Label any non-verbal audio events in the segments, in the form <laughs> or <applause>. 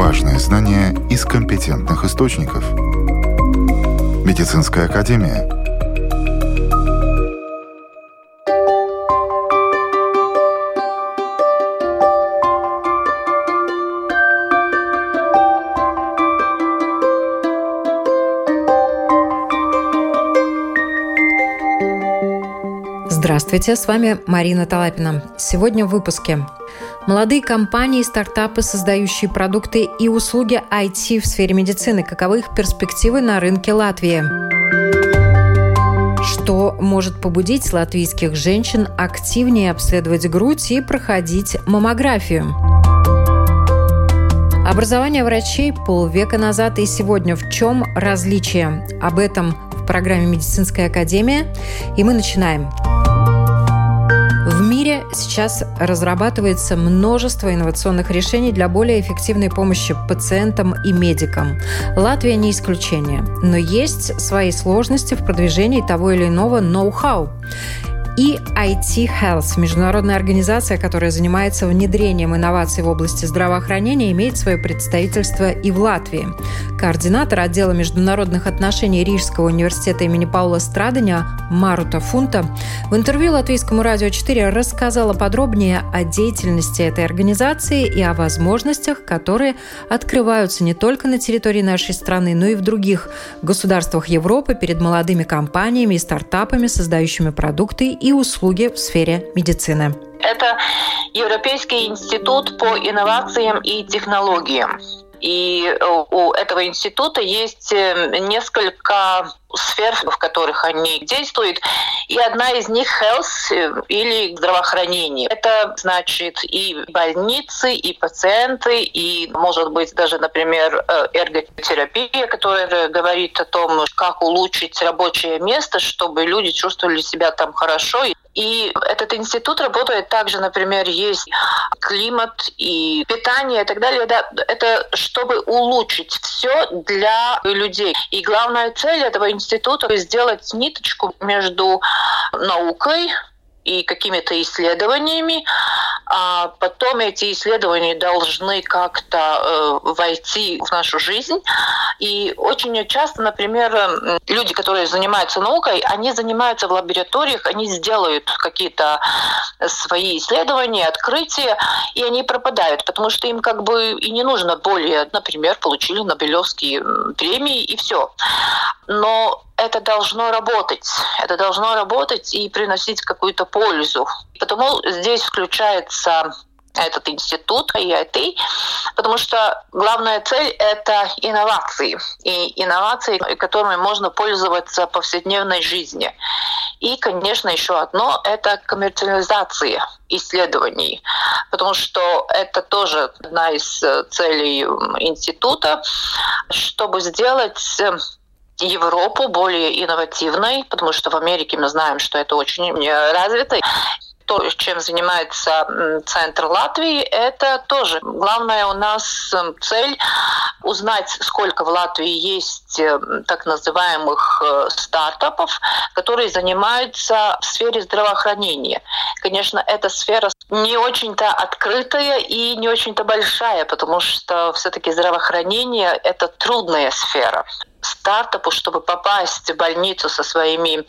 Важные знания из компетентных источников. Медицинская академия – Здравствуйте, с вами Марина Талапина. Сегодня в выпуске. Молодые компании и стартапы, создающие продукты и услуги IT в сфере медицины. Каковы их перспективы на рынке Латвии? Что может побудить латвийских женщин активнее обследовать грудь и проходить маммографию? Образование врачей полвека назад и сегодня. В чем различие? Об этом в программе «Медицинская академия». И мы начинаем. Мире сейчас разрабатывается множество инновационных решений для более эффективной помощи пациентам и медикам. Латвия не исключение, но есть свои сложности в продвижении того или иного ноу-хау и IT Health, международная организация, которая занимается внедрением инноваций в области здравоохранения, имеет свое представительство и в Латвии. Координатор отдела международных отношений Рижского университета имени Паула Страдания Марута Фунта в интервью Латвийскому радио 4 рассказала подробнее о деятельности этой организации и о возможностях, которые открываются не только на территории нашей страны, но и в других государствах Европы перед молодыми компаниями и стартапами, создающими продукты и услуги в сфере медицины. Это Европейский институт по инновациям и технологиям. И э, у этого института есть э, несколько сфер, в которых они действуют. И одна из них health э, или здравоохранение. Это значит и больницы, и пациенты, и, может быть, даже, например, эрготерапия, которая говорит о том, как улучшить рабочее место, чтобы люди чувствовали себя там хорошо этот институт работает также, например, есть климат и питание и так далее. Да, это чтобы улучшить все для людей. И главная цель этого института сделать ниточку между наукой, и какими-то исследованиями, а потом эти исследования должны как-то э, войти в нашу жизнь. И очень часто, например, люди, которые занимаются наукой, они занимаются в лабораториях, они сделают какие-то свои исследования, открытия, и они пропадают, потому что им как бы и не нужно более, например, получили Нобелевские премии и все. Но это должно работать. Это должно работать и приносить какую-то пользу. Потому здесь включается этот институт IIT, потому что главная цель — это инновации. И инновации, которыми можно пользоваться в повседневной жизни. И, конечно, еще одно — это коммерциализация исследований, потому что это тоже одна из целей института, чтобы сделать Европу более инновативной, потому что в Америке мы знаем, что это очень развито то, чем занимается Центр Латвии, это тоже главная у нас цель узнать, сколько в Латвии есть э, так называемых э, стартапов, которые занимаются в сфере здравоохранения. Конечно, эта сфера не очень-то открытая и не очень-то большая, потому что все-таки здравоохранение — это трудная сфера стартапу, чтобы попасть в больницу со своими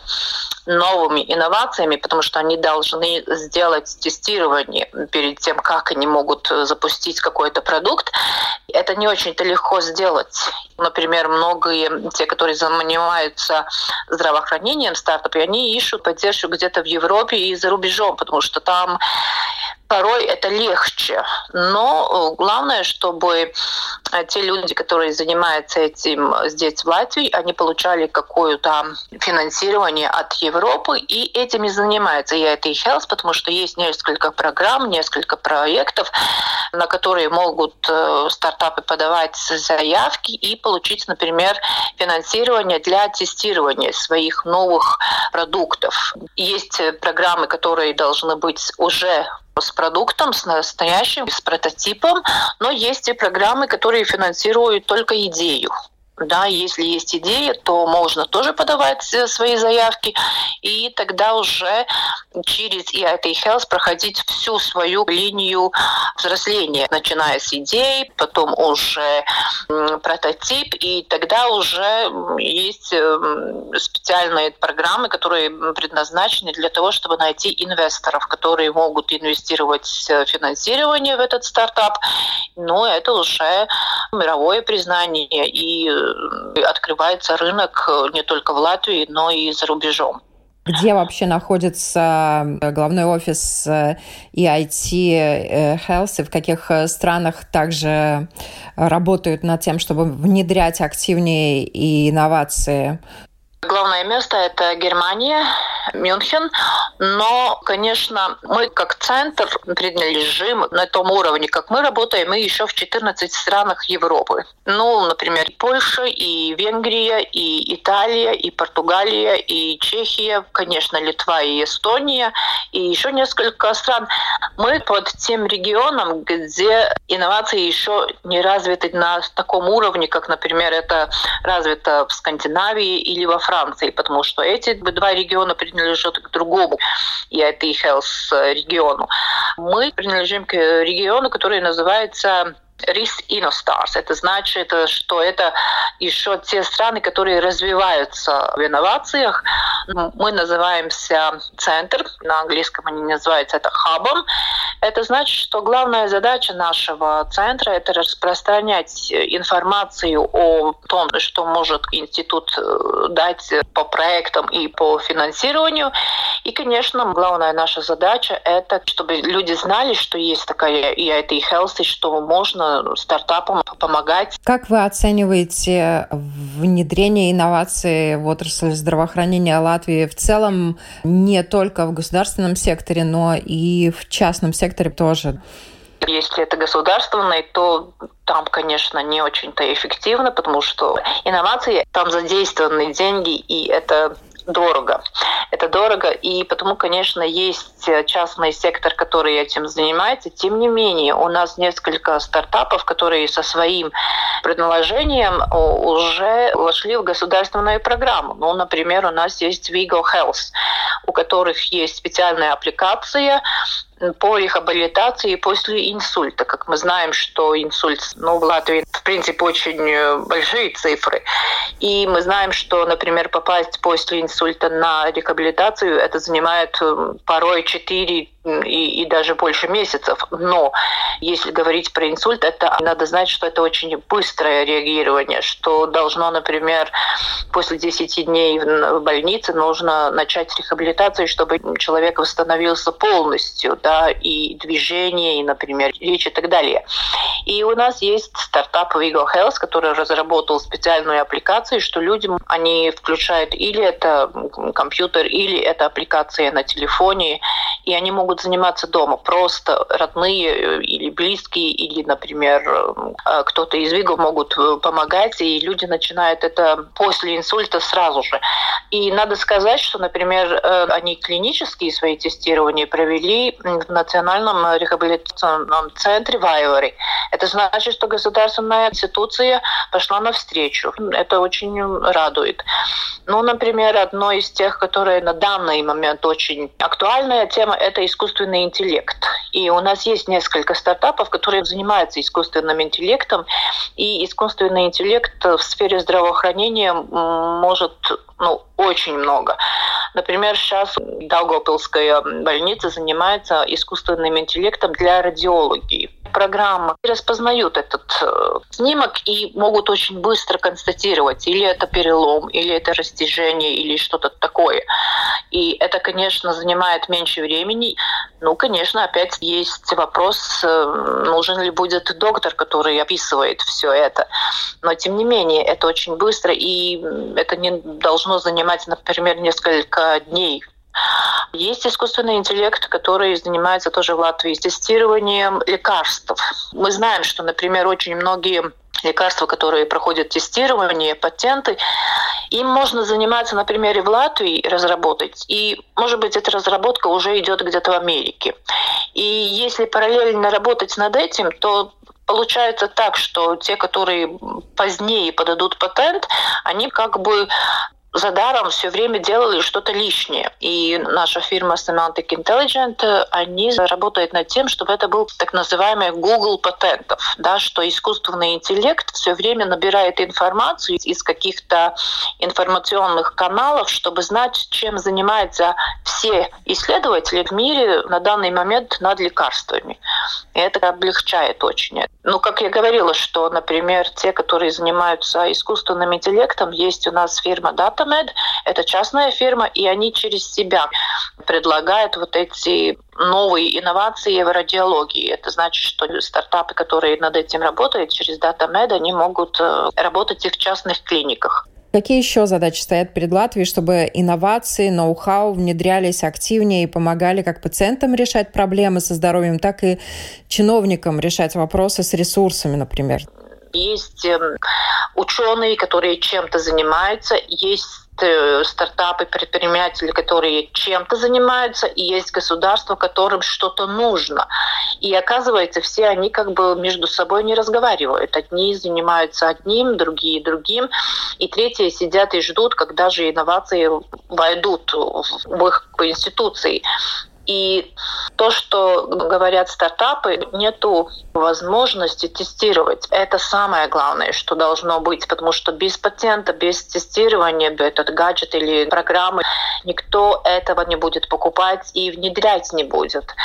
новыми инновациями, потому что они должны сделать тестирование перед тем, как они могут запустить какой-то продукт. Это не очень-то легко сделать. Например, многие, те, которые занимаются здравоохранением стартапы, они ищут поддержку где-то в Европе и за рубежом, потому что там порой это легче. Но главное, чтобы те люди, которые занимаются этим здесь в Латвии, они получали какое-то финансирование от Европы и этим и занимается я это и Health, потому что есть несколько программ, несколько проектов, на которые могут э, стартапы подавать заявки и получить, например, финансирование для тестирования своих новых продуктов. Есть программы, которые должны быть уже с продуктом, с настоящим, с прототипом, но есть и программы, которые финансируют только идею да, если есть идеи, то можно тоже подавать свои заявки, и тогда уже через EIT Health проходить всю свою линию взросления, начиная с идей, потом уже прототип, и тогда уже есть эм, специальные программы, которые предназначены для того, чтобы найти инвесторов, которые могут инвестировать финансирование в этот стартап. Но это уже мировое признание, и э, открывается рынок не только в Латвии, но и за рубежом. Где вообще находится э, главной офис EIT э, Health и в каких странах также работают над тем, чтобы внедрять активнее инновации Главное место – это Германия, Мюнхен. Но, конечно, мы как центр принадлежим на том уровне, как мы работаем, мы еще в 14 странах Европы. Ну, например, и Польша, и Венгрия, и Италия, и Португалия, и Чехия, конечно, Литва и Эстония, и еще несколько стран. Мы под тем регионом, где инновации еще не развиты на таком уровне, как, например, это развито в Скандинавии или во Франции Франции, потому что эти два региона принадлежат к другому EIT Health региону. Мы принадлежим к региону, который называется RIS Innostars. Это значит, что это еще те страны, которые развиваются в инновациях. Мы называемся центр, на английском они называются это хабом. Это значит, что главная задача нашего центра – это распространять информацию о том, что может институт э, дать по проектам и по финансированию. И, конечно, главная наша задача – это чтобы люди знали, что есть такая EIT Health, и что можно стартапам помогать. Как вы оцениваете внедрение инноваций в отрасль здравоохранения Латвии в целом не только в государственном секторе, но и в частном секторе тоже? Если это государственное, то там, конечно, не очень-то эффективно, потому что инновации, там задействованы деньги, и это дорого. Это дорого, и потому, конечно, есть частный сектор, который этим занимается. Тем не менее, у нас несколько стартапов, которые со своим предложением уже вошли в государственную программу. Ну, например, у нас есть Vigo Health, у которых есть специальная аппликация по рехабилитации после инсульта. Как мы знаем, что инсульт ну, в Латвии, в принципе, очень большие цифры. И мы знаем, что, например, попасть после инсульта на рехабилитацию, это занимает э, порой 4 и, и даже больше месяцев. Но если говорить про инсульт, это надо знать, что это очень быстрое реагирование, что должно, например, после 10 дней в больнице нужно начать рехабилитацию, чтобы человек восстановился полностью, да, и движение, и, например, речь и так далее. И у нас есть стартап Vigo Health, который разработал специальную аппликацию, что людям они включают или это компьютер, или это аппликация на телефоне, и они могут могут заниматься дома. Просто родные э, или близкие, или, например, э, кто-то из ВИГов могут э, помогать, и люди начинают это после инсульта сразу же. И надо сказать, что, например, они клинические свои тестирования провели в Национальном рехабилитационном центре в. Это значит, что государственная институция пошла навстречу. Это очень радует. Ну, например, одно из тех, которые на данный момент очень актуальная тема, это искусственный интеллект. И у нас есть несколько стартапов, которые занимаются искусственным интеллектом. И искусственный интеллект в сфере здравоохранения может ну, очень много. Например, сейчас Даугавпилская больница занимается искусственным интеллектом для радиологии. Программа распознают этот э, снимок и могут очень быстро констатировать, или это перелом, или это растяжение, или что-то такое. И это, конечно, занимает меньше времени. Ну, конечно, опять есть вопрос, э, нужен ли будет доктор, который описывает все это. Но, тем не менее, это очень быстро, и это не должно занимать, например, несколько дней есть искусственный интеллект, который занимается тоже в Латвии тестированием лекарств. Мы знаем, что, например, очень многие лекарства, которые проходят тестирование, патенты, им можно заниматься, например, и в Латвии разработать. И, может быть, эта разработка уже идет где-то в Америке. И если параллельно работать над этим, то получается так, что те, которые позднее подадут патент, они как бы за даром все время делали что-то лишнее. И наша фирма Semantic Intelligent, они работают над тем, чтобы это был так называемый Google патентов, да, что искусственный интеллект все время набирает информацию из каких-то информационных каналов, чтобы знать, чем занимаются все исследователи в мире на данный момент над лекарствами. И это облегчает очень. Ну, как я говорила, что, например, те, которые занимаются искусственным интеллектом, есть у нас фирма Data DataMed — это частная фирма, и они через себя предлагают вот эти новые инновации в радиологии. Это значит, что стартапы, которые над этим работают через DataMed, они могут э, работать и в частных клиниках. Какие еще задачи стоят перед Латвией, чтобы инновации, ноу-хау внедрялись активнее и помогали как пациентам решать проблемы со здоровьем, так и чиновникам решать вопросы с ресурсами, например? Есть эм, ученые, которые чем-то занимаются, есть э, стартапы, предприниматели, которые чем-то занимаются, и есть государства, которым что-то нужно. И оказывается, все они как бы между собой не разговаривают. Одни занимаются одним, другие другим, и третьи сидят и ждут, когда же инновации войдут в их институции. И то, что говорят стартапы, нету возможности тестировать. Это самое главное, что должно быть, потому что без патента, без тестирования этот гаджет или программы никто этого не будет покупать и внедрять не будет.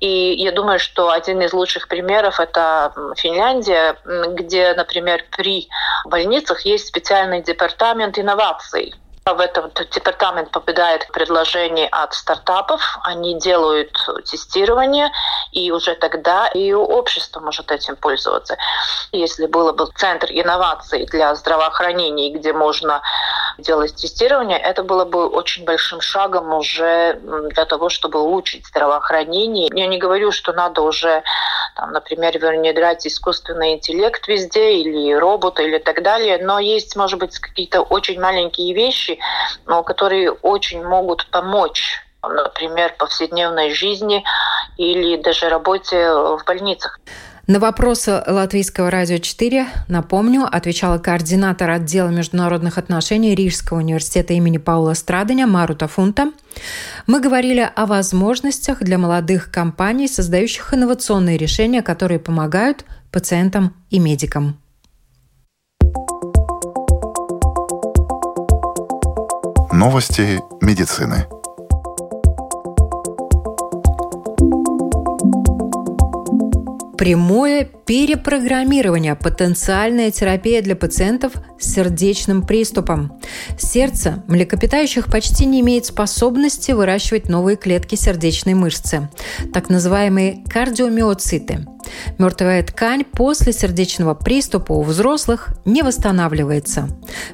И я думаю, что один из лучших примеров это Финляндия, где, например, при больницах есть специальный департамент инноваций в этот департамент попадает предложение от стартапов, они делают тестирование, и уже тогда и общество может этим пользоваться. Если было бы центр инноваций для здравоохранения, где можно делать тестирование, это было бы очень большим шагом уже для того, чтобы улучшить здравоохранение. Я не говорю, что надо уже, там, например, внедрять искусственный интеллект везде, или робота, или так далее, но есть, может быть, какие-то очень маленькие вещи, вещи, но которые очень могут помочь например, повседневной жизни или даже работе в больницах. На вопросы Латвийского радио 4, напомню, отвечала координатор отдела международных отношений Рижского университета имени Паула Страдания Марута Фунта. Мы говорили о возможностях для молодых компаний, создающих инновационные решения, которые помогают пациентам и медикам. Новости медицины. Прямое перепрограммирование – потенциальная терапия для пациентов с сердечным приступом. Сердце млекопитающих почти не имеет способности выращивать новые клетки сердечной мышцы, так называемые кардиомиоциты. Мертвая ткань после сердечного приступа у взрослых не восстанавливается.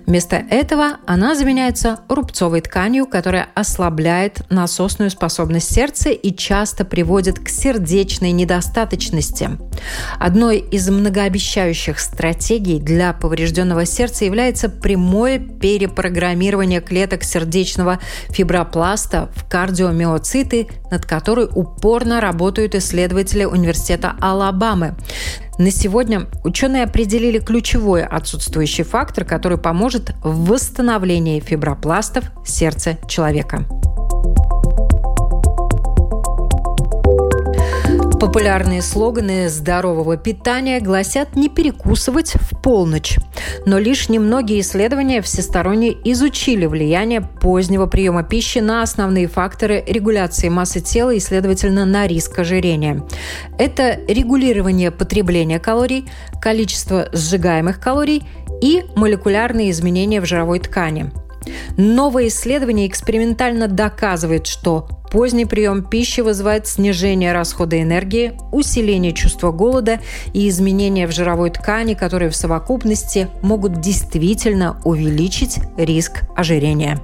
Вместо этого она заменяется рубцовой тканью, которая ослабляет насосную способность сердца и часто приводит к сердечной недостаточности. Одной из многообещающих стратегий для поврежденного сердца является прямое перепрограммирование клеток сердечного фибропласта в кардиомиоциты, над которой упорно работают исследователи университета Алабамы. На сегодня ученые определили ключевой отсутствующий фактор, который поможет в восстановлении фибропластов сердца человека. Популярные слоганы здорового питания гласят не перекусывать в полночь. Но лишь немногие исследования всесторонне изучили влияние позднего приема пищи на основные факторы регуляции массы тела и, следовательно, на риск ожирения. Это регулирование потребления калорий, количество сжигаемых калорий и молекулярные изменения в жировой ткани. Новое исследование экспериментально доказывает, что Поздний прием пищи вызывает снижение расхода энергии, усиление чувства голода и изменения в жировой ткани, которые в совокупности могут действительно увеличить риск ожирения.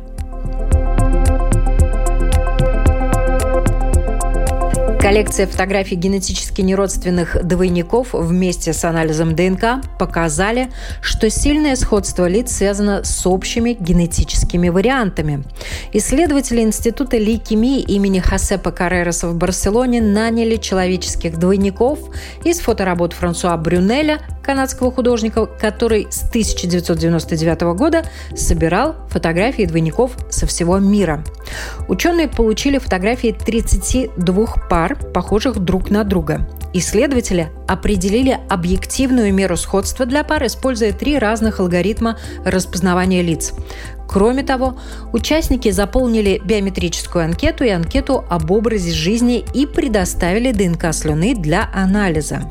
Коллекция фотографий генетически неродственных двойников вместе с анализом ДНК показали, что сильное сходство лиц связано с общими генетическими вариантами. Исследователи Института лейкемии имени Хосепа Карререса в Барселоне наняли человеческих двойников из фоторабот Франсуа Брюнеля, канадского художника, который с 1999 года собирал фотографии двойников со всего мира. Ученые получили фотографии 32 пар, похожих друг на друга. Исследователи определили объективную меру сходства для пар, используя три разных алгоритма распознавания лиц. Кроме того, участники заполнили биометрическую анкету и анкету об образе жизни и предоставили ДНК слюны для анализа.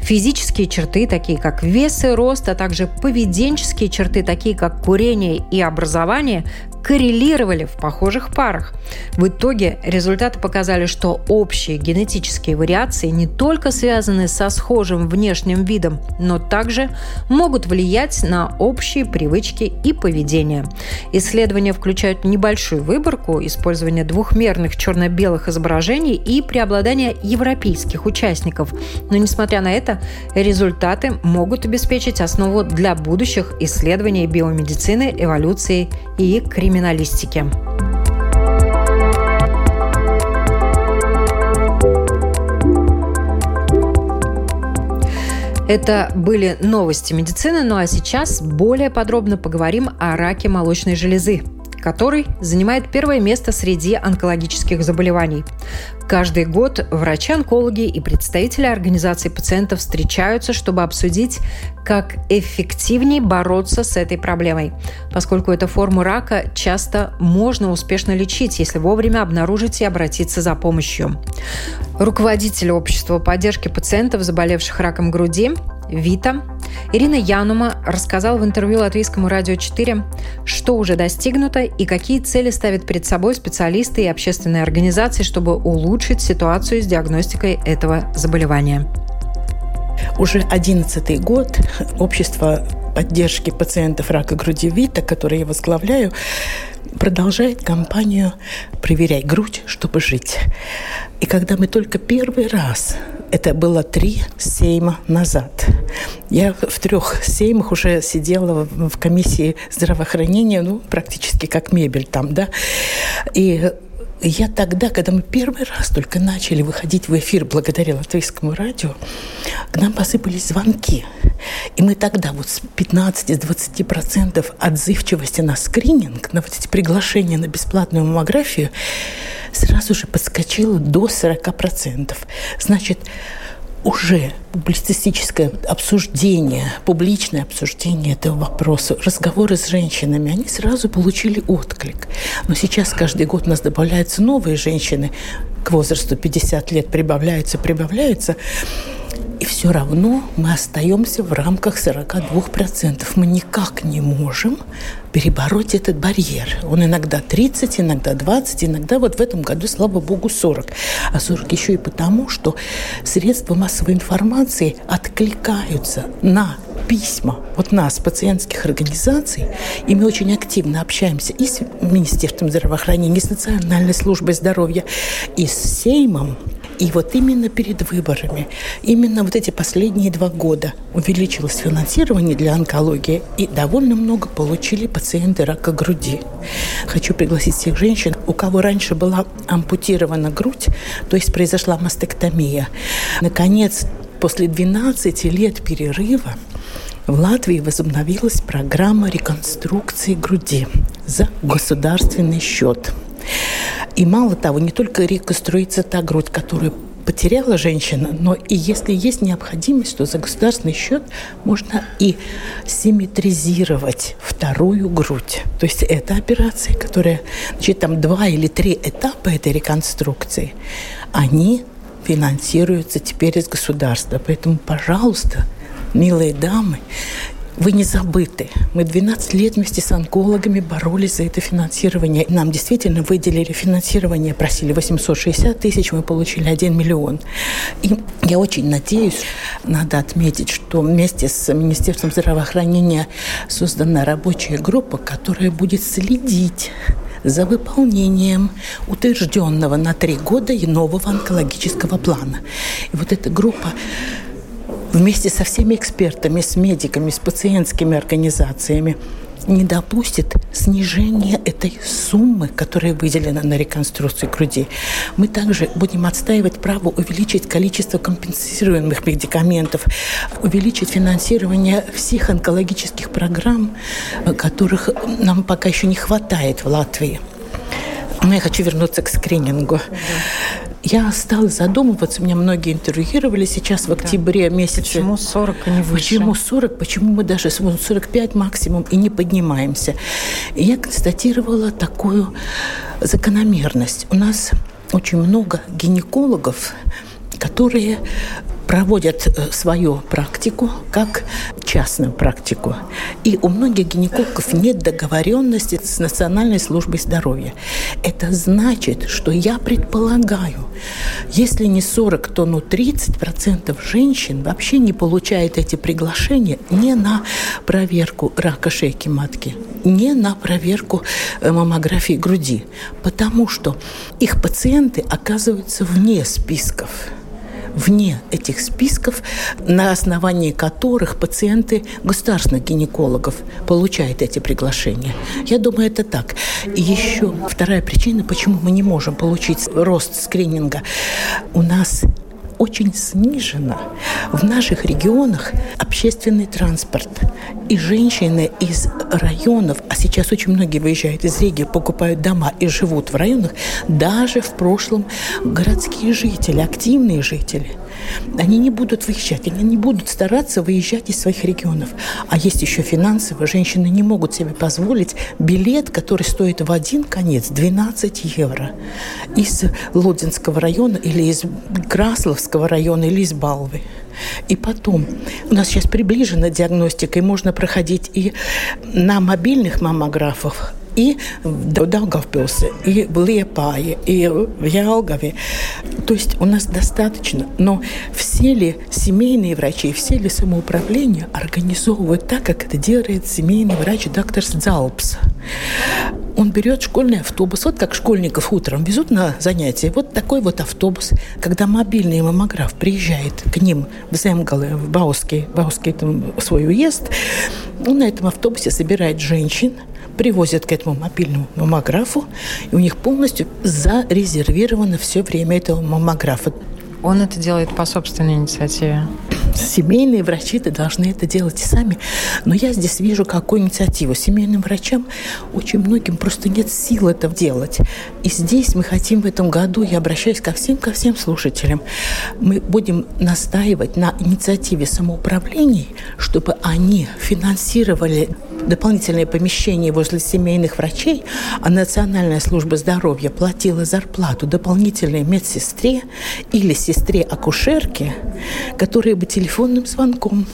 Физические черты, такие как вес и рост, а также поведенческие черты, такие как курение и образование, коррелировали в похожих парах. В итоге результаты показали, что общие генетические вариации не только связаны со схожим внешним видом, но также могут влиять на общие привычки и поведение. Исследования включают небольшую выборку, использование двухмерных черно-белых изображений и преобладание европейских участников. Но, несмотря на это, результаты могут обеспечить основу для будущих исследований биомедицины, эволюции и криминалистики криминалистики. Это были новости медицины, ну а сейчас более подробно поговорим о раке молочной железы который занимает первое место среди онкологических заболеваний. Каждый год врачи-онкологи и представители организаций пациентов встречаются, чтобы обсудить, как эффективнее бороться с этой проблемой, поскольку эту форму рака часто можно успешно лечить, если вовремя обнаружить и обратиться за помощью. Руководитель общества поддержки пациентов, заболевших раком груди, Вита, Ирина Янума рассказала в интервью Латвийскому радио 4, что уже достигнуто и какие цели ставят перед собой специалисты и общественные организации, чтобы улучшить ситуацию с диагностикой этого заболевания. Уже одиннадцатый год общество поддержки пациентов рака груди ВИТА, которое я возглавляю, продолжает кампанию «Проверяй грудь, чтобы жить». И когда мы только первый раз, это было три сейма назад, я в трех сеймах уже сидела в комиссии здравоохранения, ну, практически как мебель там, да, и я тогда, когда мы первый раз только начали выходить в эфир благодаря латвийскому радио, к нам посыпались звонки. И мы тогда вот с 15-20% отзывчивости на скрининг, на вот эти приглашения на бесплатную маммографию, сразу же подскочило до 40%. Значит, уже публицистическое обсуждение, публичное обсуждение этого вопроса, разговоры с женщинами, они сразу получили отклик. Но сейчас каждый год у нас добавляются новые женщины к возрасту 50 лет, прибавляются, прибавляются. И все равно мы остаемся в рамках 42%. Мы никак не можем перебороть этот барьер. Он иногда 30, иногда 20, иногда вот в этом году, слава богу, 40. А 40 еще и потому, что средства массовой информации откликаются на письма вот нас, пациентских организаций, и мы очень активно общаемся и с Министерством здравоохранения, и с Национальной службой здоровья, и с Сеймом, и вот именно перед выборами, именно вот эти последние два года увеличилось финансирование для онкологии, и довольно много получили пациенты рака груди. Хочу пригласить всех женщин, у кого раньше была ампутирована грудь, то есть произошла мастектомия. Наконец, после 12 лет перерыва в Латвии возобновилась программа реконструкции груди за государственный счет. И мало того, не только реконструируется та грудь, которую потеряла женщина, но и если есть необходимость, то за государственный счет можно и симметризировать вторую грудь. То есть это операция, которая, значит, там два или три этапа этой реконструкции, они финансируются теперь из государства. Поэтому, пожалуйста, милые дамы, вы не забыты. Мы 12 лет вместе с онкологами боролись за это финансирование. Нам действительно выделили финансирование, просили 860 тысяч, мы получили 1 миллион. И я очень надеюсь, надо отметить, что вместе с Министерством здравоохранения создана рабочая группа, которая будет следить за выполнением утвержденного на три года нового онкологического плана. И вот эта группа вместе со всеми экспертами, с медиками, с пациентскими организациями не допустит снижения этой суммы, которая выделена на реконструкцию груди. Мы также будем отстаивать право увеличить количество компенсируемых медикаментов, увеличить финансирование всех онкологических программ, которых нам пока еще не хватает в Латвии. Но я хочу вернуться к скринингу. Я стала задумываться, меня многие интервьюировали сейчас в октябре да. месяце. Почему 40, а не выше? Почему 40, почему мы даже 45 максимум и не поднимаемся? И я констатировала такую закономерность. У нас очень много гинекологов, которые проводят э, свою практику как частную практику. И у многих гинекологов нет договоренности с Национальной службой здоровья. Это значит, что я предполагаю, если не 40, то ну 30 процентов женщин вообще не получает эти приглашения не на проверку рака шейки матки, не на проверку э, маммографии груди, потому что их пациенты оказываются вне списков вне этих списков, на основании которых пациенты государственных гинекологов получают эти приглашения. Я думаю, это так. И еще вторая причина, почему мы не можем получить рост скрининга. У нас очень снижена в наших регионах общественный транспорт. И женщины из районов, а сейчас очень многие выезжают из Риги, покупают дома и живут в районах, даже в прошлом городские жители, активные жители, они не будут выезжать, они не будут стараться выезжать из своих регионов. А есть еще финансово, женщины не могут себе позволить билет, который стоит в один конец 12 евро из Лодзинского района или из Красловского района или из Балвы. И потом, у нас сейчас приближена диагностика, и можно проходить и на мобильных маммографах, и в Даугавпилсе, и в Лепае, и в Ялгове. То есть у нас достаточно. Но все ли семейные врачи, все ли самоуправление организовывают так, как это делает семейный врач доктор Залпс? Он берет школьный автобус, вот как школьников утром везут на занятия. Вот такой вот автобус, когда мобильный маммограф приезжает к ним в Земгалы, в Бауский, Бауский там свой уезд, он на этом автобусе собирает женщин, привозят к этому мобильному маммографу, и у них полностью зарезервировано все время этого маммографа. Он это делает по собственной инициативе? Семейные врачи-то должны это делать и сами. Но я здесь вижу какую инициативу. Семейным врачам очень многим просто нет сил это делать. И здесь мы хотим в этом году, я обращаюсь ко всем, ко всем слушателям, мы будем настаивать на инициативе самоуправлений, чтобы они финансировали дополнительное помещение возле семейных врачей, а Национальная служба здоровья платила зарплату дополнительной медсестре или сестре-акушерке, которые бы телефонным звонком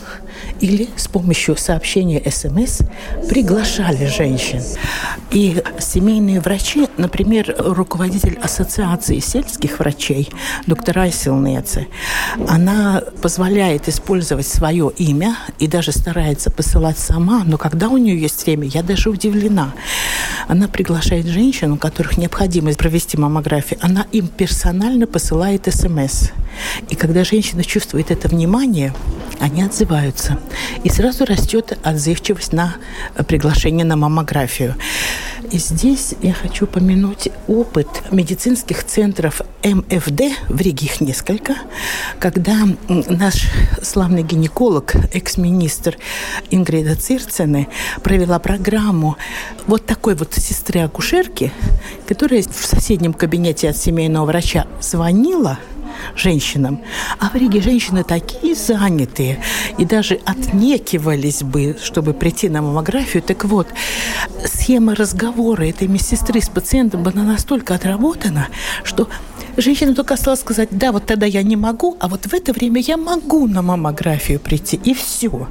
или с помощью сообщения СМС приглашали женщин. И семейные врачи, например, руководитель Ассоциации сельских врачей, доктор Айселнеце, она позволяет использовать свое имя и даже старается посылать сама, но когда у нее есть время, я даже удивлена. Она приглашает женщин, у которых необходимо провести маммографию, она им персонально посылает СМС. И когда женщина чувствует это внимание, они отзываются. И сразу растет отзывчивость на приглашение на маммографию. И здесь я хочу помянуть опыт медицинских центров МФД, в Риге их несколько, когда наш славный гинеколог, экс-министр Ингрида Цирцены провела программу вот такой вот сестры-акушерки, которая в соседнем кабинете от семейного врача звонила – женщинам. А в Риге женщины такие занятые и даже отнекивались бы, чтобы прийти на маммографию. Так вот, схема разговора этой медсестры с пациентом была настолько отработана, что женщина только осталось сказать, да, вот тогда я не могу, а вот в это время я могу на маммографию прийти, и все.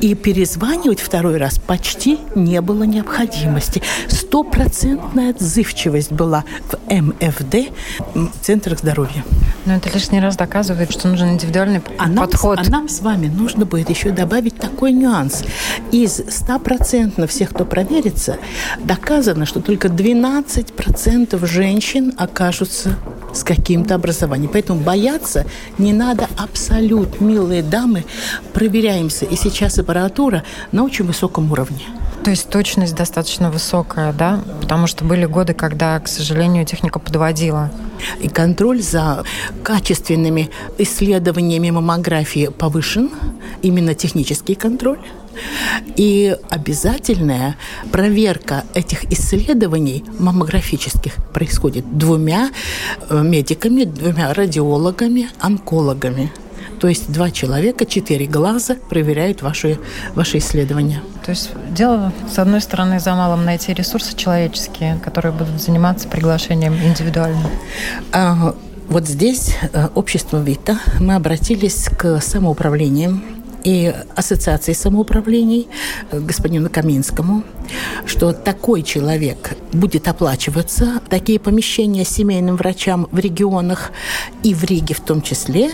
И перезванивать второй раз почти не было необходимости. Стопроцентная отзывчивость была в МФД, в центрах здоровья. Но это лишний раз доказывает, что нужен индивидуальный а подход. Нам, а нам с вами нужно будет еще добавить такой нюанс. Из 100% всех, кто проверится, доказано, что только 12% женщин окажутся с каким-то образованием. Поэтому бояться не надо абсолютно, милые дамы. Проверяемся. И сейчас аппаратура на очень высоком уровне. То есть точность достаточно высокая, да? Потому что были годы, когда, к сожалению, техника подводила. И контроль за качественными исследованиями маммографии повышен, именно технический контроль. И обязательная проверка этих исследований маммографических происходит двумя э, медиками, двумя радиологами, онкологами. То есть два человека, четыре глаза проверяют ваши, ваши исследования. То есть дело, с одной стороны, за малым найти ресурсы человеческие, которые будут заниматься приглашением индивидуально. А, вот здесь э, общество ВИТА, мы обратились к самоуправлениям и Ассоциации самоуправлений э, господину Каминскому, что такой человек будет оплачиваться, такие помещения семейным врачам в регионах и в Риге в том числе,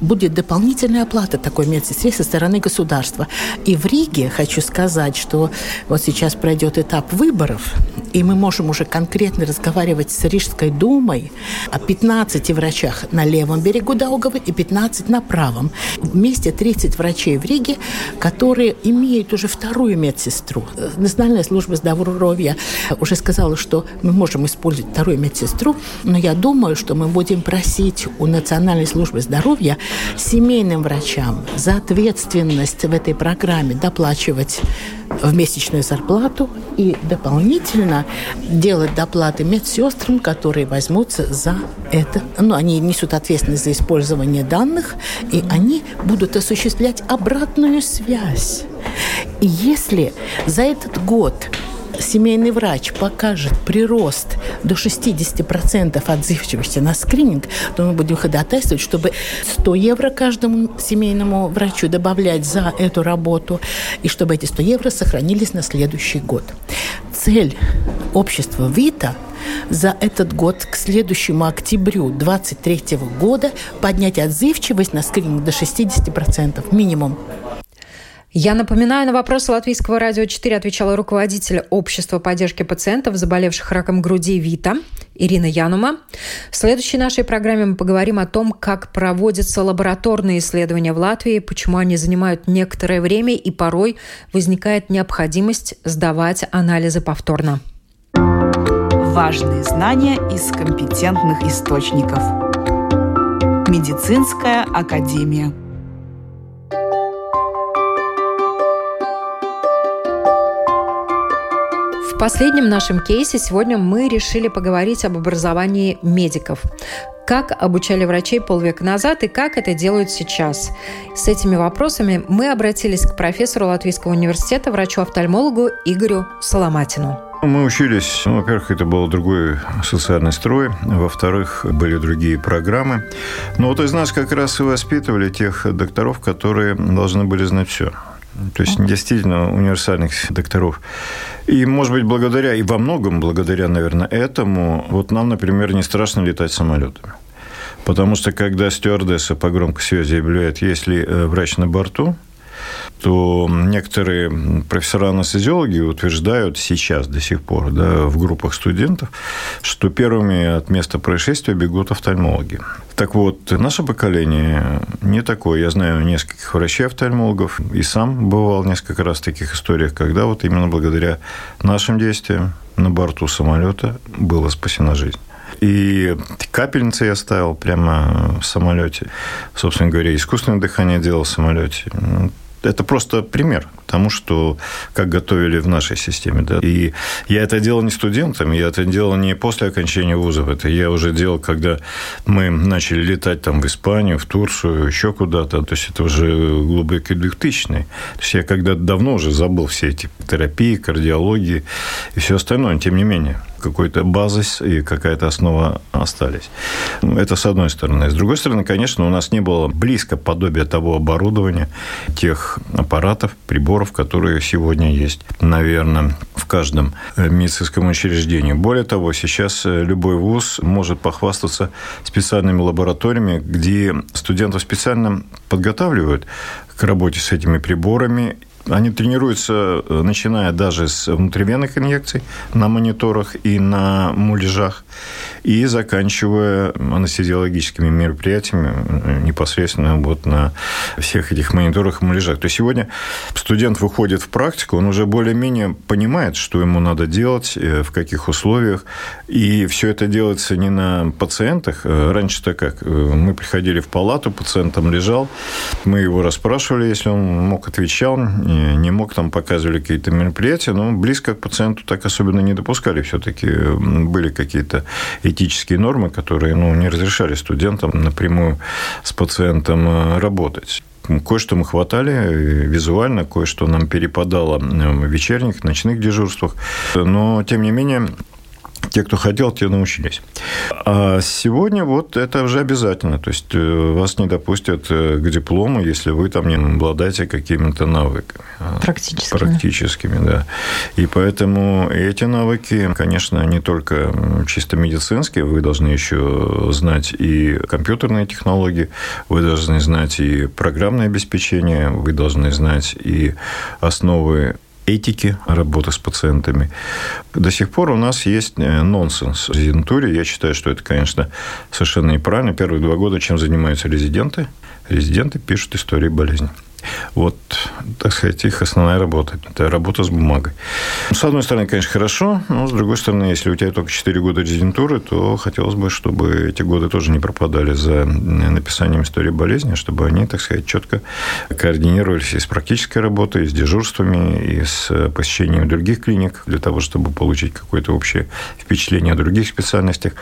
будет дополнительная оплата такой медсестре со стороны государства. И в Риге хочу сказать, что вот сейчас пройдет этап выборов, и мы можем уже конкретно разговаривать с Рижской думой о 15 врачах на левом берегу Даугавы и 15 на правом. Вместе 30 врачей в Риге, которые имеют уже вторую медсестру. Национальная служба здоровья уже сказала, что мы можем использовать вторую медсестру, но я думаю, что мы будем просить у Национальной службы здоровья семейным врачам за ответственность в этой программе доплачивать в месячную зарплату и дополнительно делать доплаты медсестрам, которые возьмутся за это. Ну, они несут ответственность за использование данных, и они будут осуществлять обратную связь. И если за этот год семейный врач покажет прирост до 60% отзывчивости на скрининг, то мы будем ходатайствовать, чтобы 100 евро каждому семейному врачу добавлять за эту работу, и чтобы эти 100 евро сохранились на следующий год. Цель общества ВИТА за этот год к следующему октябрю 2023 года поднять отзывчивость на скрининг до 60% минимум. Я напоминаю, на вопросы Латвийского радио 4 отвечала руководитель общества поддержки пациентов, заболевших раком груди ВИТА, Ирина Янума. В следующей нашей программе мы поговорим о том, как проводятся лабораторные исследования в Латвии, почему они занимают некоторое время и порой возникает необходимость сдавать анализы повторно. Важные знания из компетентных источников. Медицинская академия. В последнем нашем кейсе сегодня мы решили поговорить об образовании медиков. Как обучали врачей полвека назад и как это делают сейчас? С этими вопросами мы обратились к профессору Латвийского университета, врачу-офтальмологу Игорю Соломатину. Мы учились, ну, во-первых, это был другой социальный строй, во-вторых, были другие программы. Но вот из нас как раз и воспитывали тех докторов, которые должны были знать все. То есть действительно универсальных докторов. И, может быть, благодаря, и во многом благодаря, наверное, этому, вот нам, например, не страшно летать самолетами. Потому что, когда стюардесса по громкой связи объявляет, если э, врач на борту, то некоторые профессора-анестезиологи утверждают сейчас до сих пор да, в группах студентов, что первыми от места происшествия бегут офтальмологи. Так вот, наше поколение не такое. Я знаю нескольких врачей-офтальмологов и сам бывал несколько раз в таких историях, когда вот именно благодаря нашим действиям на борту самолета была спасена жизнь. И капельницы я ставил прямо в самолете. Собственно говоря, искусственное дыхание делал в самолете это просто пример тому, что как готовили в нашей системе. Да. И я это делал не студентам, я это делал не после окончания вузов. Это я уже делал, когда мы начали летать там в Испанию, в Турцию, еще куда-то. То есть это уже глубокий 2000 -й. То есть я когда давно уже забыл все эти терапии, кардиологии и все остальное. Тем не менее, какой-то базис и какая-то основа остались. Это с одной стороны. С другой стороны, конечно, у нас не было близко подобия того оборудования, тех аппаратов, приборов, которые сегодня есть, наверное, в каждом медицинском учреждении. Более того, сейчас любой вуз может похвастаться специальными лабораториями, где студентов специально подготавливают к работе с этими приборами они тренируются, э, начиная даже с внутривенных инъекций на мониторах и на муляжах, и заканчивая анестезиологическими мероприятиями э, непосредственно вот на всех этих мониторах и муляжах. То есть сегодня студент выходит в практику, он уже более-менее понимает, что ему надо делать, э, в каких условиях, и все это делается не на пациентах. Раньше-то как? Мы приходили в палату, пациент там лежал, мы его расспрашивали, если он мог, отвечал, не мог, там показывали какие-то мероприятия, но близко к пациенту так особенно не допускали. Все-таки были какие-то этические нормы, которые ну, не разрешали студентам напрямую с пациентом э, работать. Кое-что мы хватали э, визуально, кое-что нам перепадало в вечерних, ночных дежурствах. Но, тем не менее, те, кто хотел, те научились. А сегодня вот это уже обязательно. То есть э, вас не допустят э, к диплому, если вы там не обладаете какими-то навыками. А, Практическими. Практическими, да. И поэтому эти навыки, конечно, не только чисто медицинские, вы должны еще знать и компьютерные технологии, вы должны знать и программное обеспечение, вы должны знать и основы этики работы с пациентами. До сих пор у нас есть э, нонсенс в резидентуре. Я считаю, что это, конечно, совершенно неправильно. Первые два года чем занимаются резиденты? Резиденты пишут истории болезни. Вот, так сказать, их основная работа. Это работа с бумагой. С одной стороны, конечно, хорошо, но с другой стороны, если у тебя только 4 года резидентуры, то хотелось бы, чтобы эти годы тоже не пропадали за написанием истории болезни, чтобы они, так сказать, четко координировались и с практической работой, и с дежурствами, и с посещением других клиник, для того, чтобы получить какое-то общее впечатление о других специальностях.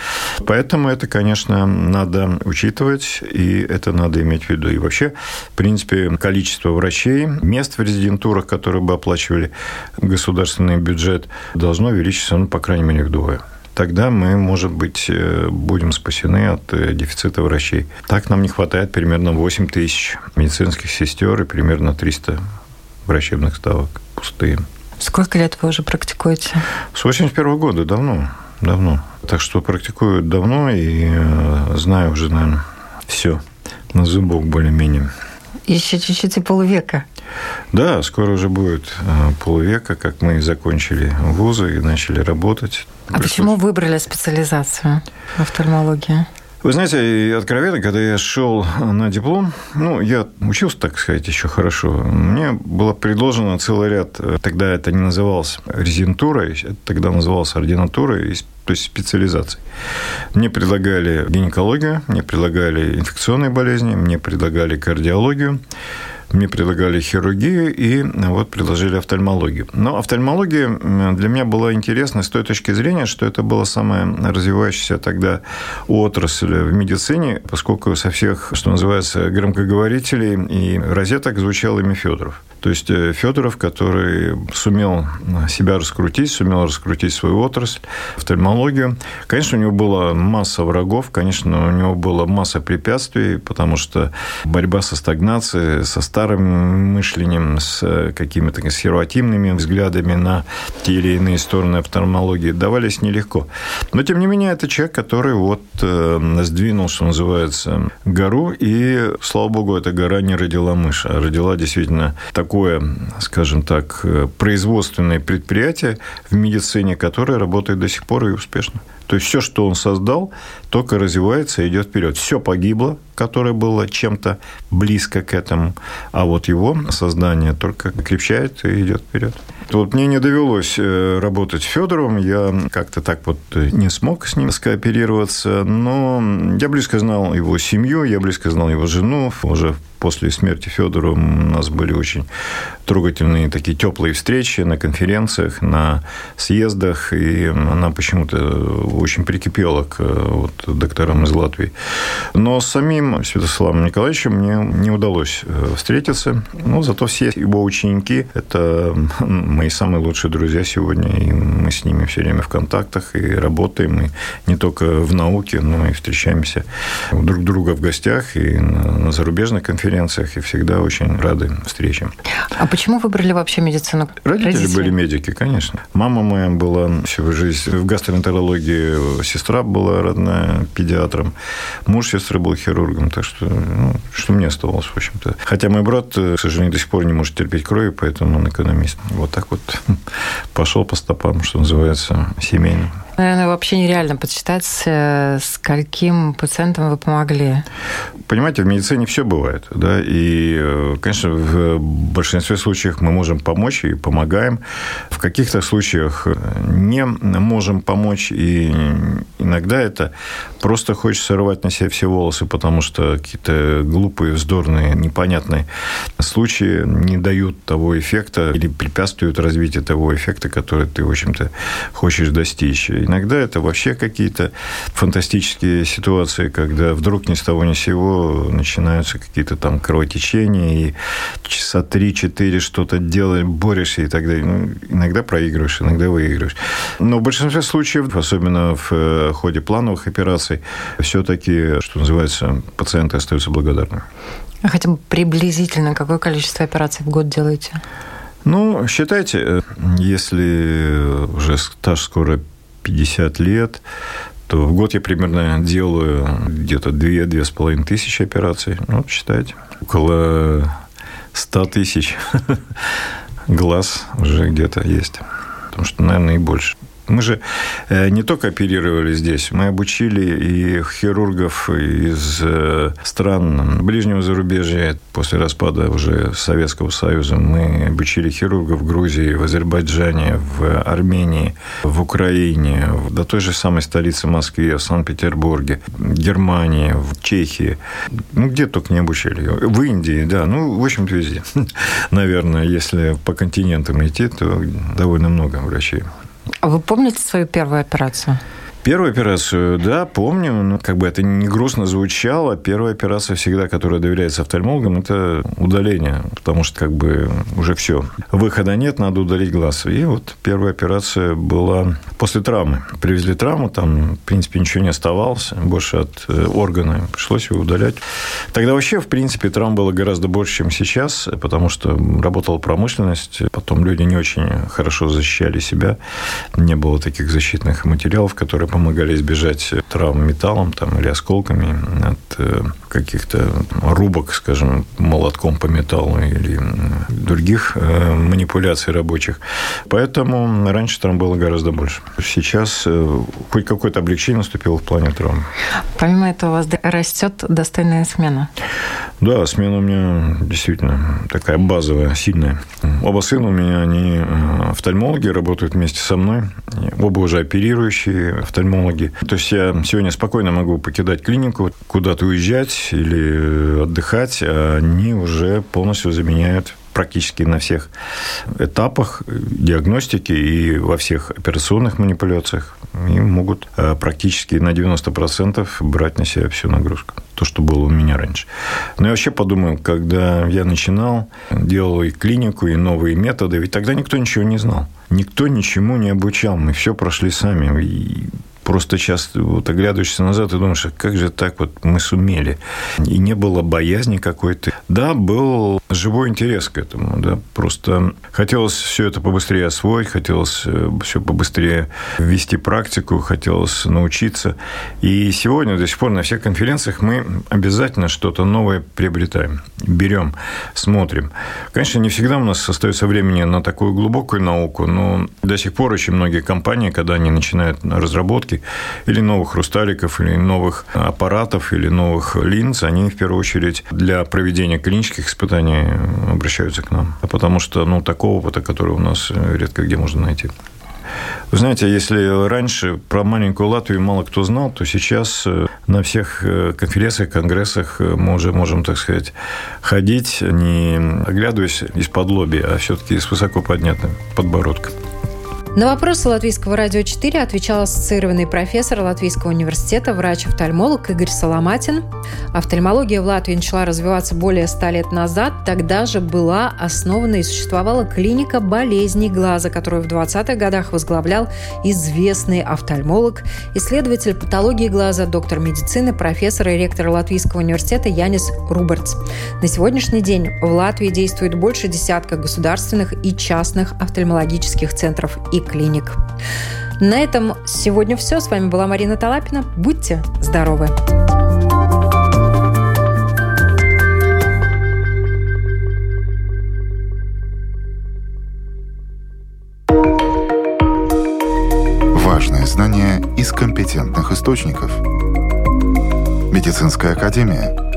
Поэтому это, конечно, надо учитывать, и это надо иметь в виду. И вообще, в принципе, количество количество врачей, мест в резидентурах, которые бы оплачивали государственный бюджет, должно увеличиться, ну, по крайней мере, вдвое тогда мы, может быть, э, будем спасены от э, дефицита врачей. Так нам не хватает примерно 8 тысяч медицинских сестер и примерно 300 врачебных ставок пустые. Сколько лет вы уже практикуете? С 81 года, давно, давно. Так что практикую давно и э, знаю уже, наверное, все на зубок более-менее. Еще чуть-чуть и полвека. Да, скоро уже будет э, полвека, как мы закончили вузы и начали работать. А Пришлось... почему выбрали специализацию в офтальмологии? Вы знаете, откровенно, когда я шел на диплом, ну, я учился, так сказать, еще хорошо, мне было предложено целый ряд, э, тогда это не называлось резидентурой, это тогда называлось ординатурой, то есть специализацией. Мне предлагали гинекологию, мне предлагали инфекционные болезни, мне предлагали кардиологию, мне предлагали хирургию и вот предложили офтальмологию. Но офтальмология для меня была интересна с той точки зрения, что это была самая развивающаяся тогда отрасль в медицине, поскольку со всех, что называется, громкоговорителей и розеток звучал имя Федоров. То есть э, Федоров, который сумел себя раскрутить, сумел раскрутить свою отрасль, офтальмологию. Конечно, у него была масса врагов, конечно, у него была масса препятствий, потому что борьба со стагнацией, со старым мышлением, с э, какими-то консервативными взглядами на те или иные стороны офтальмологии давались нелегко. Но, тем не менее, это человек, который вот э, сдвинул, что называется, гору, и, слава богу, эта гора не родила мышь, а родила действительно такую такое, скажем так, э, производственное предприятие в медицине, которое работает до сих пор и успешно. То есть все, что он создал, только развивается и идет вперед. Все погибло, которое было чем-то близко к этому, а вот его создание только крепчает и идет вперед. Вот мне не довелось э, работать с Федоровым, я как-то так вот э, не смог с ним скооперироваться, но я близко знал его семью, я близко знал его жену, уже после смерти Федора у нас были очень трогательные такие теплые встречи на конференциях, на съездах, и она почему-то очень прикипела к вот, докторам из Латвии. Но с самим Святославом Николаевичем мне не удалось встретиться. Но зато все его ученики – это <laughs> мои самые лучшие друзья сегодня. И мы с ними все время в контактах и работаем. И не только в науке, но и встречаемся друг друга в гостях и на зарубежных конференциях. И всегда очень рады встречам. А почему выбрали вообще медицину? Родители, Родители были медики, конечно. Мама моя была всю жизнь в гастроэнтерологии, сестра была родная педиатром, муж сестры был хирургом, так что, ну, что мне оставалось, в общем-то. Хотя мой брат, к сожалению, до сих пор не может терпеть крови, поэтому он экономист. Вот так вот <laughs> пошел по стопам, что называется, семейным. Наверное, вообще нереально подсчитать, э, скольким пациентам вы помогли. Понимаете, в медицине все бывает. Да? И, э, конечно, в большинстве случаев мы можем помочь и помогаем. В каких-то случаях э, не можем помочь. И иногда это просто хочется рвать на себе все волосы, потому что какие-то глупые, вздорные, непонятные случаи не дают того эффекта или препятствуют развитию того эффекта, который ты, в общем-то, хочешь достичь. Иногда это вообще какие-то фантастические ситуации, когда вдруг ни с того ни с сего начинаются какие-то там кровотечения, и часа три-четыре что-то делаешь, борешься и так далее. Ну, иногда проигрываешь, иногда выигрываешь. Но в большинстве случаев, особенно в э, ходе плановых операций, все-таки, что называется, пациенты остаются благодарными. А хотя бы приблизительно какое количество операций в год делаете? Ну, считайте, э, если уже стаж скоро 50 лет, то в год я примерно делаю где-то 2-2,5 тысячи операций. Ну, считайте, около 100 тысяч <laughs> глаз уже где-то есть. Потому что, наверное, и больше. Мы же э, не только оперировали здесь, мы обучили и хирургов из э, стран ближнего зарубежья. После распада уже Советского Союза мы обучили хирургов в Грузии, в Азербайджане, в Армении, в Украине, до той же самой столицы Москве, в Санкт-Петербурге, в Германии, в Чехии. Ну, где только не обучили. В Индии, да. Ну, в общем-то, везде. <laughs> Наверное, если по континентам идти, то довольно много врачей. А вы помните свою первую операцию? Первую операцию, да, помню. Ну, как бы это не грустно звучало. Первая операция всегда, которая доверяется офтальмологам, это удаление. Потому что как бы уже все. Выхода нет, надо удалить глаз. И вот первая операция была после травмы. Привезли травму, там, в принципе, ничего не оставалось. Больше от э, органа. Пришлось его удалять. Тогда вообще, в принципе, травм было гораздо больше, чем сейчас. Потому что работала промышленность. Потом люди не очень хорошо защищали себя. Не было таких защитных материалов, которые помогали избежать травм металлом там, или осколками от э, каких-то рубок, скажем, молотком по металлу или других э, манипуляций рабочих. Поэтому раньше травм было гораздо больше. Сейчас э, хоть какое-то облегчение наступило в плане травм. Помимо этого у вас растет достойная смена. Да, смена у меня действительно такая базовая, сильная. Оба сына у меня, они офтальмологи, работают вместе со мной. Оба уже оперирующие офтальмологи офтальмологи. То есть я сегодня спокойно могу покидать клинику, куда-то уезжать или отдыхать, а они уже полностью заменяют практически на всех этапах диагностики и во всех операционных манипуляциях и могут э, практически на 90% брать на себя всю нагрузку. То, что было у меня раньше. Но я вообще подумал, когда я начинал, делал и клинику, и новые методы, ведь тогда никто ничего не знал. Никто ничему не обучал. Мы все прошли сами. И просто сейчас вот оглядываешься назад и думаешь, а как же так вот мы сумели. И не было боязни какой-то. Да, был живой интерес к этому. Да. Просто хотелось все это побыстрее освоить, хотелось э, все побыстрее ввести практику, хотелось научиться. И сегодня до сих пор на всех конференциях мы обязательно что-то новое приобретаем, берем, смотрим. Конечно, не всегда у нас остается времени на такую глубокую науку, но до сих пор очень многие компании, когда они начинают разработки, разработки или новых хрусталиков, или новых аппаратов, или новых линз, они в первую очередь для проведения клинических испытаний обращаются к нам. Потому что ну, такого опыта, который у нас редко где можно найти. Вы знаете, если раньше про маленькую Латвию мало кто знал, то сейчас э, на всех э, конференциях, конгрессах э, мы уже можем, так сказать, ходить, не оглядываясь из-под лоби, а все-таки с высоко поднятым подбородком. На вопросы Латвийского радио 4 отвечал ассоциированный профессор Латвийского университета, врач-офтальмолог Игорь Соломатин. Офтальмология в Латвии начала развиваться более ста лет назад. Тогда же была основана и существовала клиника болезней глаза, которую в 20-х годах возглавлял известный офтальмолог, исследователь патологии глаза, доктор медицины, профессор и ректор Латвийского университета Янис Рубертс. На сегодняшний день в Латвии действует больше десятка государственных и частных офтальмологических центров и клиник. На этом сегодня все. С вами была Марина Талапина. Будьте здоровы! Важные знания из компетентных источников. Медицинская академия –